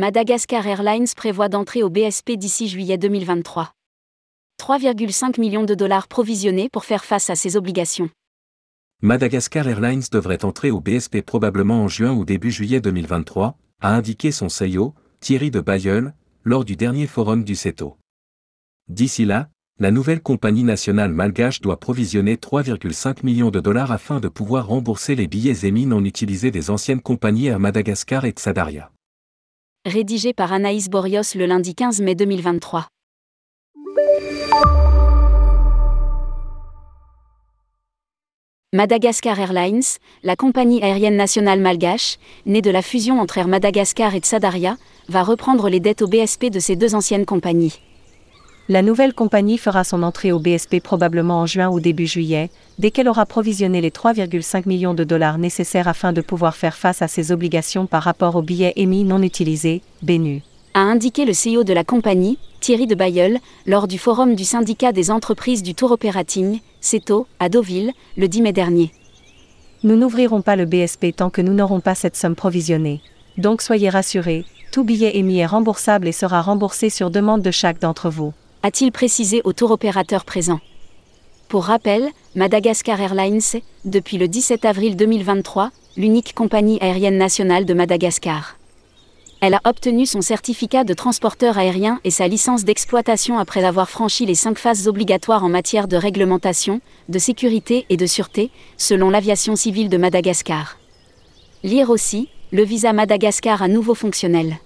Madagascar Airlines prévoit d'entrer au BSP d'ici juillet 2023. 3,5 millions de dollars provisionnés pour faire face à ses obligations. Madagascar Airlines devrait entrer au BSP probablement en juin ou début juillet 2023, a indiqué son CEO, Thierry de Bayeul, lors du dernier forum du CETO. D'ici là, la nouvelle compagnie nationale malgache doit provisionner 3,5 millions de dollars afin de pouvoir rembourser les billets émis non utilisés des anciennes compagnies à Madagascar et Xadaria. Rédigé par Anaïs Borios le lundi 15 mai 2023. Madagascar Airlines, la compagnie aérienne nationale malgache, née de la fusion entre Air Madagascar et Tsadaria, va reprendre les dettes au BSP de ces deux anciennes compagnies. La nouvelle compagnie fera son entrée au BSP probablement en juin ou début juillet, dès qu'elle aura provisionné les 3,5 millions de dollars nécessaires afin de pouvoir faire face à ses obligations par rapport aux billets émis non utilisés, BNU. A indiqué le CEO de la compagnie, Thierry de Bayeul, lors du forum du syndicat des entreprises du tour operating, CETO, à Deauville, le 10 mai dernier. Nous n'ouvrirons pas le BSP tant que nous n'aurons pas cette somme provisionnée. Donc soyez rassurés, tout billet émis est remboursable et sera remboursé sur demande de chaque d'entre vous. A-t-il précisé au tour opérateur présent Pour rappel, Madagascar Airlines est, depuis le 17 avril 2023, l'unique compagnie aérienne nationale de Madagascar. Elle a obtenu son certificat de transporteur aérien et sa licence d'exploitation après avoir franchi les cinq phases obligatoires en matière de réglementation, de sécurité et de sûreté, selon l'aviation civile de Madagascar. Lire aussi, le visa Madagascar à nouveau fonctionnel.